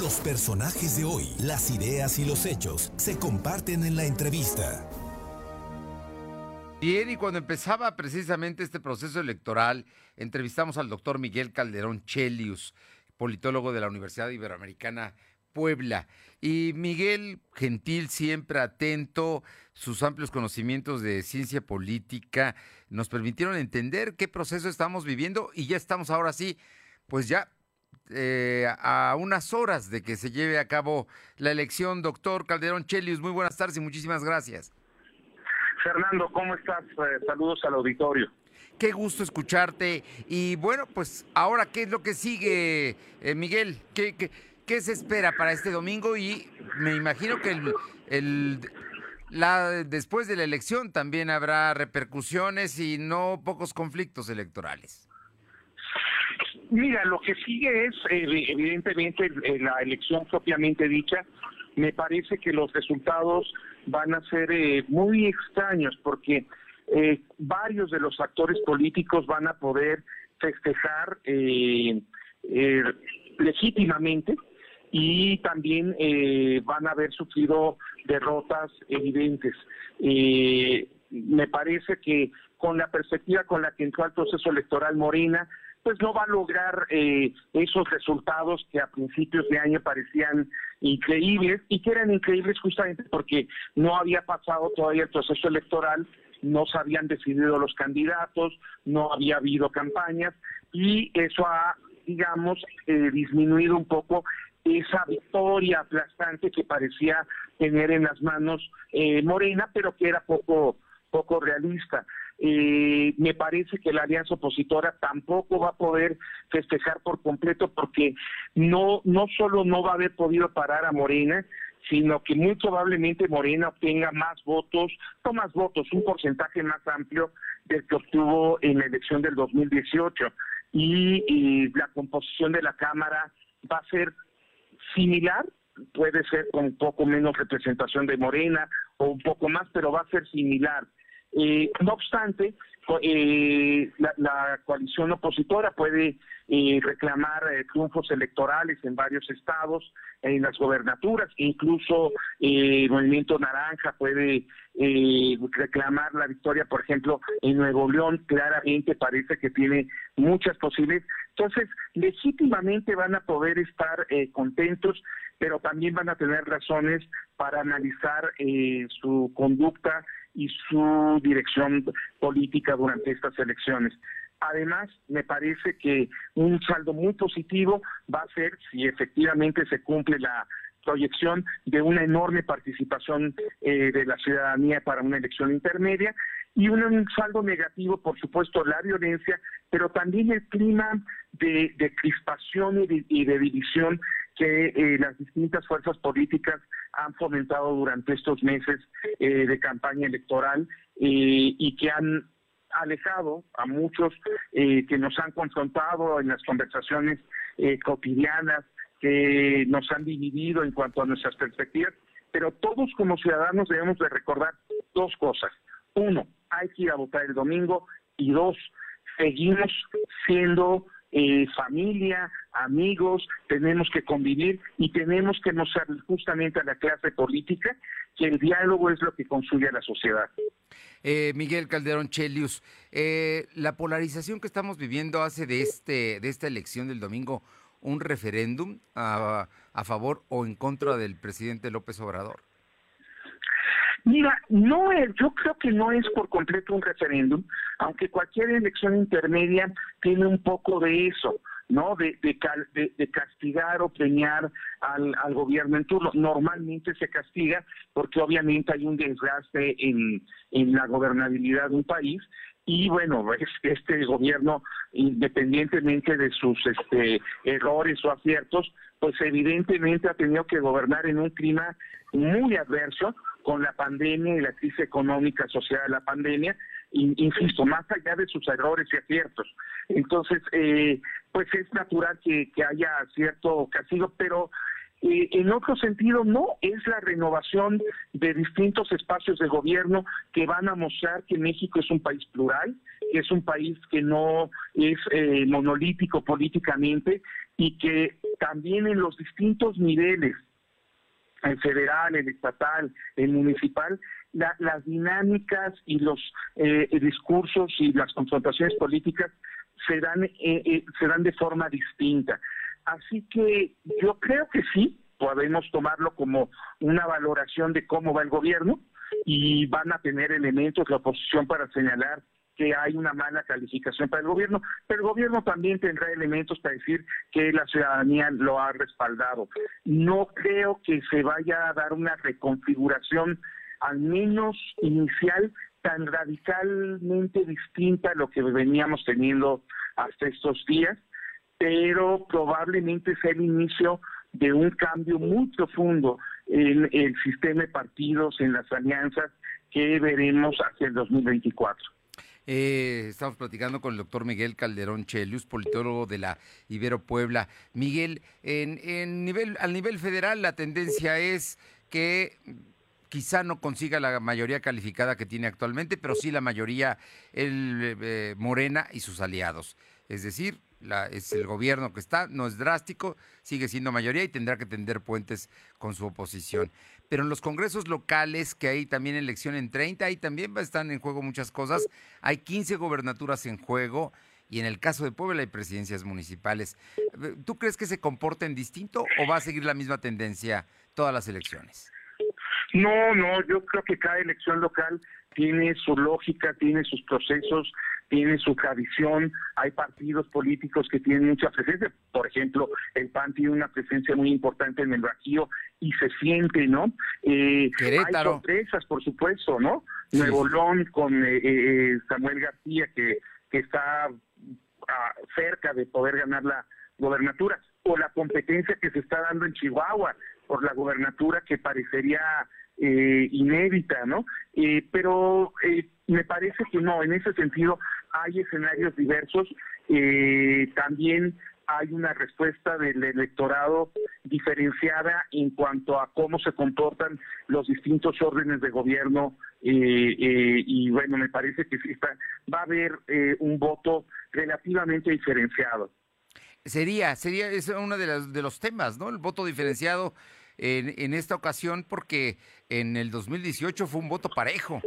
Los personajes de hoy, las ideas y los hechos se comparten en la entrevista. Bien, y cuando empezaba precisamente este proceso electoral, entrevistamos al doctor Miguel Calderón Chelius, politólogo de la Universidad Iberoamericana Puebla. Y Miguel Gentil, siempre atento, sus amplios conocimientos de ciencia política nos permitieron entender qué proceso estamos viviendo y ya estamos ahora sí, pues ya eh, a unas horas de que se lleve a cabo la elección. Doctor Calderón Chelius, muy buenas tardes y muchísimas gracias. Fernando, ¿cómo estás? Eh, saludos al auditorio. Qué gusto escucharte. Y bueno, pues ahora, ¿qué es lo que sigue, eh, Miguel? ¿Qué, ¿Qué, se espera para este domingo? Y me imagino que el, el, la, después de la elección también habrá repercusiones y no pocos conflictos electorales. Mira, lo que sigue es, eh, evidentemente, la elección propiamente dicha. Me parece que los resultados van a ser eh, muy extraños porque eh, varios de los actores políticos van a poder festejar eh, legítimamente y también van a haber sufrido derrotas evidentes. me parece que con la perspectiva con la que entró al proceso electoral Morena, pues no va a lograr eh, esos resultados que a principios de año parecían increíbles y que eran increíbles justamente porque no había pasado todavía el proceso electoral, no se habían decidido los candidatos, no había habido campañas y eso ha, digamos, eh, disminuido un poco esa victoria aplastante que parecía tener en las manos eh, Morena, pero que era poco poco realista. Eh, me parece que la alianza opositora tampoco va a poder festejar por completo porque no, no solo no va a haber podido parar a Morena, sino que muy probablemente Morena obtenga más votos, no más votos, un porcentaje más amplio del que obtuvo en la elección del 2018. Y, y la composición de la Cámara va a ser similar, puede ser con un poco menos representación de Morena o un poco más, pero va a ser similar. Eh, no obstante, eh, la, coalición opositora puede eh, reclamar triunfos electorales en varios estados, en las gobernaturas, incluso el Movimiento Naranja puede reclamar la victoria, por ejemplo, en Nuevo León, claramente parece que tiene muchas posibilidades. Entonces, legítimamente van a poder estar contentos, pero también van a tener razones para analizar su conducta y su dirección política durante estas elecciones. Además, me parece que un saldo muy positivo va a ser si efectivamente se cumple la proyección de una enorme participación eh, de la ciudadanía para una elección intermedia y un, saldo negativo, por supuesto, la violencia, pero también el clima de, crispación y de, división que eh, las distintas fuerzas políticas han fomentado durante estos meses eh, de campaña electoral eh, y que han alejado a muchos que nos han confrontado en las conversaciones cotidianas, que nos han dividido en cuanto a nuestras perspectivas, pero todos como ciudadanos debemos de recordar dos cosas. Uno, hay que ir a votar el domingo y dos, seguimos siendo eh, familia, amigos, tenemos que convivir y tenemos que mostrar justamente a la clase política que el diálogo es lo que construye a la sociedad. Eh, Miguel Calderón Chelius, eh, la polarización que estamos viviendo hace de este de esta elección del domingo un referéndum a, a favor o en contra del presidente López Obrador. Mira, no es, yo creo que no es por completo un referéndum, aunque cualquier elección intermedia tiene un poco de eso, ¿no? De, de, castigar o premiar al, al, gobierno en turno. Normalmente se castiga porque obviamente hay un desgaste en, en la gobernabilidad de un país y bueno, este gobierno, independientemente de sus este, errores o aciertos, pues evidentemente ha tenido que gobernar en un clima muy adverso, con la pandemia y la crisis económica asociada a la pandemia, insisto, más allá de sus errores y aciertos. Entonces, eh, pues es natural que, haya cierto castigo, pero eh, en otro sentido no, es la renovación de distintos espacios de gobierno que van a mostrar que México es un país plural, que es un país que no es eh, monolítico políticamente y que también en los distintos niveles, el federal, el estatal, el municipal, las dinámicas y los eh, discursos y las confrontaciones políticas se dan, eh, eh, se dan de forma distinta. Así que yo creo que sí, podemos tomarlo como una valoración de cómo va el gobierno y van a tener elementos la oposición para señalar que hay una mala calificación para el gobierno, pero el gobierno también tendrá elementos para decir que la ciudadanía lo ha respaldado. No creo que se vaya a dar una reconfiguración, al menos inicial, tan radicalmente distinta a lo que veníamos teniendo hasta estos días, pero probablemente sea el inicio de un cambio muy profundo en el sistema de partidos, en las alianzas que veremos hacia el 2024. Eh, estamos platicando con el doctor Miguel Calderón Chelius, politólogo de la Ibero Puebla. Miguel, en, nivel, al nivel federal la tendencia es que quizá no consiga la mayoría calificada que tiene actualmente, pero sí la mayoría el eh, Morena y sus aliados. Es decir, es el gobierno que está, no es drástico, sigue siendo mayoría y tendrá que tender puentes con su oposición. Pero en los congresos locales, que hay también elección en 30, ahí también están en juego muchas cosas. Hay 15 gobernaturas en juego y en el caso de Puebla hay presidencias municipales. ¿Tú crees que se comporten distinto o va a seguir la misma tendencia todas las elecciones? No, no, yo creo que cada elección local tiene su lógica, tiene sus procesos, tiene su tradición, hay partidos políticos que tienen mucha presencia, por ejemplo, el PAN tiene una presencia muy importante en el Bajío y se siente, ¿no? Eh, hay sorpresas, por supuesto, ¿no? Nuevo León con eh, eh, Samuel García que, que está ah, cerca de poder ganar la gobernatura, o la competencia que se está dando en Chihuahua por la gobernatura que parecería eh, inédita, ¿no? Eh, pero eh, me parece que no, en ese sentido hay escenarios diversos. también hay una respuesta del electorado diferenciada en cuanto a cómo se comportan los distintos órdenes de gobierno y bueno, me parece que sí está, va a haber un voto relativamente diferenciado. Sería, sería, es uno de los, de los temas, ¿no? El voto diferenciado en, en esta ocasión porque en el 2018 fue un voto parejo.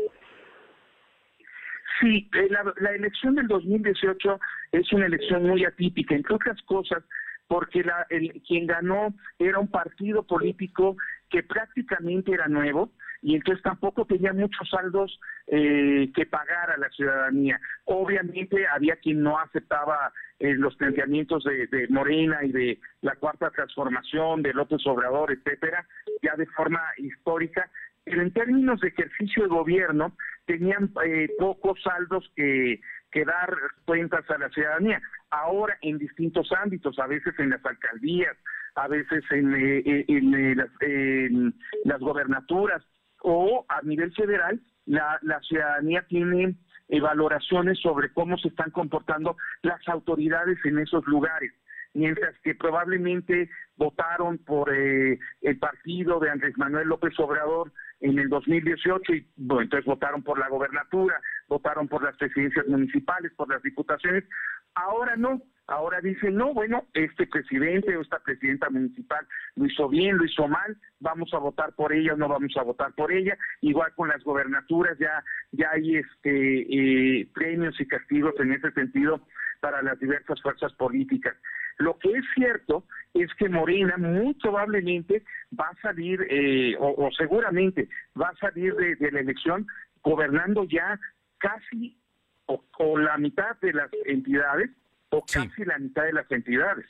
Sí, eh, la, elección del 2018 es una elección muy atípica, entre otras cosas, porque la, el, quien ganó era un partido político que prácticamente era nuevo y entonces tampoco tenía muchos saldos eh, que pagar a la ciudadanía. Obviamente había quien no aceptaba eh, los planteamientos de, de, Morena y de la cuarta transformación, de López Obrador, etcétera, ya de forma histórica, en términos de ejercicio de gobierno tenían eh, pocos saldos que, que dar cuentas a la ciudadanía. Ahora en distintos ámbitos, a veces en las alcaldías, a veces en, eh, eh, las, en, las, gobernaturas o a nivel federal, la, la ciudadanía tiene valoraciones sobre cómo se están comportando las autoridades en esos lugares mientras que probablemente votaron por eh, el partido de Andrés Manuel López Obrador en el 2018 y bueno, entonces votaron por la gobernatura, votaron por las presidencias municipales, por las diputaciones. Ahora no, ahora dicen, no, bueno, este presidente o esta presidenta municipal lo hizo bien, lo hizo mal, vamos a votar por ella o no vamos a votar por ella. Igual con las gobernaturas ya, ya hay este eh, premios y castigos en ese sentido para las diversas fuerzas políticas. Lo que es cierto es que Morena muy probablemente va a salir, eh, o, seguramente va a salir de, la elección gobernando ya casi o, la mitad de las entidades, o casi la mitad de las entidades.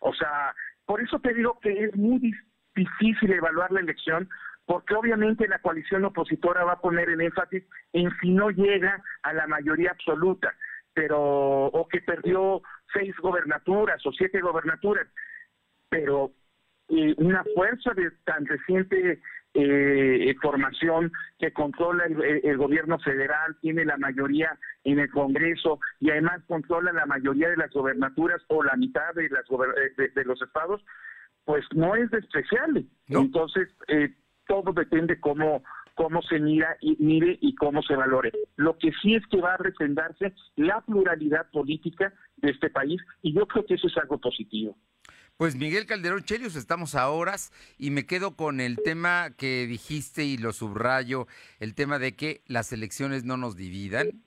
O sea, por eso te digo que es muy difícil evaluar la elección, porque obviamente la coalición opositora va a poner el énfasis en si no llega a la mayoría absoluta pero o que perdió seis gobernaturas o siete gobernaturas, pero eh, una fuerza de tan reciente eh, formación que controla el, gobierno federal, tiene la mayoría en el Congreso y además controla la mayoría de las gobernaturas o la mitad de, las de, los estados, pues no es despreciable. Entonces, eh, todo depende cómo cómo se mira y mire y cómo se valore. Lo que sí es que va a refrendarse la pluralidad política de este país y yo creo que eso es algo positivo. Pues Miguel Calderón Chelius, estamos a horas y me quedo con el tema que dijiste y lo subrayo, el tema de que las elecciones no nos dividan,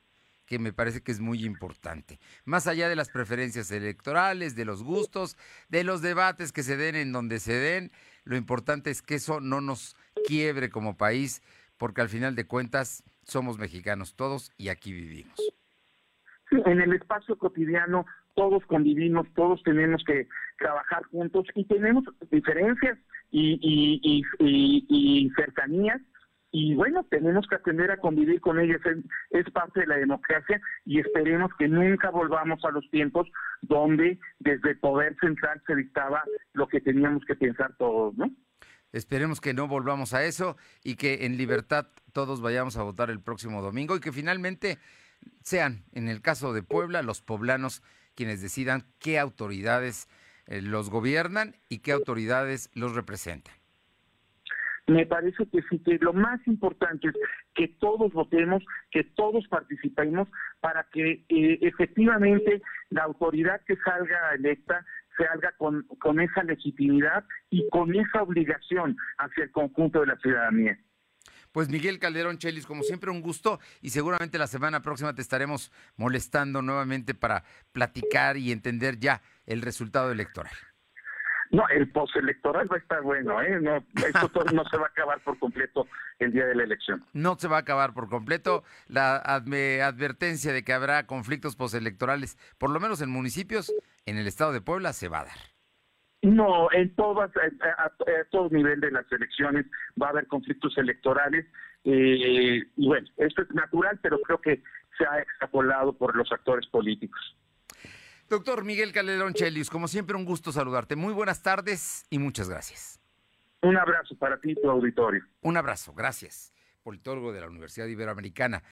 que me parece que es muy importante. Más allá de las preferencias electorales, de los gustos, de los debates que se den en donde se den, lo importante es que eso no nos quiebre como país, porque al final de cuentas somos mexicanos todos y aquí vivimos. en el espacio cotidiano todos convivimos, todos tenemos que trabajar juntos y tenemos diferencias y, cercanías y bueno, tenemos que aprender a convivir con ellas, es, parte de la democracia y esperemos que nunca volvamos a los tiempos donde desde el poder central se dictaba lo que teníamos que pensar todos, ¿no? Esperemos que no volvamos a eso y que en libertad todos vayamos a votar el próximo domingo y que finalmente sean, en el caso de Puebla, los poblanos quienes decidan qué autoridades eh, los gobiernan y qué autoridades los representan. Me parece que sí, que lo más importante es que todos votemos, que todos participemos para que eh, efectivamente la autoridad que salga electa salga con, con esa legitimidad y con esa obligación hacia el conjunto de la ciudadanía. Pues Miguel Calderón Chelis, como siempre, un gusto y seguramente la semana próxima te estaremos molestando nuevamente para platicar y entender ya el resultado electoral. No, el postelectoral va a estar bueno, ¿eh? No, esto no se va a acabar por completo el día de la elección. No se va a acabar por completo. La advertencia de que habrá conflictos postelectorales, por lo menos en municipios, en el estado de Puebla, se va a dar. No, en todas, a, todo nivel de las elecciones va a haber conflictos electorales. Eh, y bueno, esto es natural, pero creo que se ha extrapolado por los actores políticos. Doctor Miguel Calderón Chelius, como siempre, un gusto saludarte. Muy buenas tardes y muchas gracias. Un abrazo para ti y tu auditorio. Un abrazo, gracias. Politólogo de la Universidad Iberoamericana.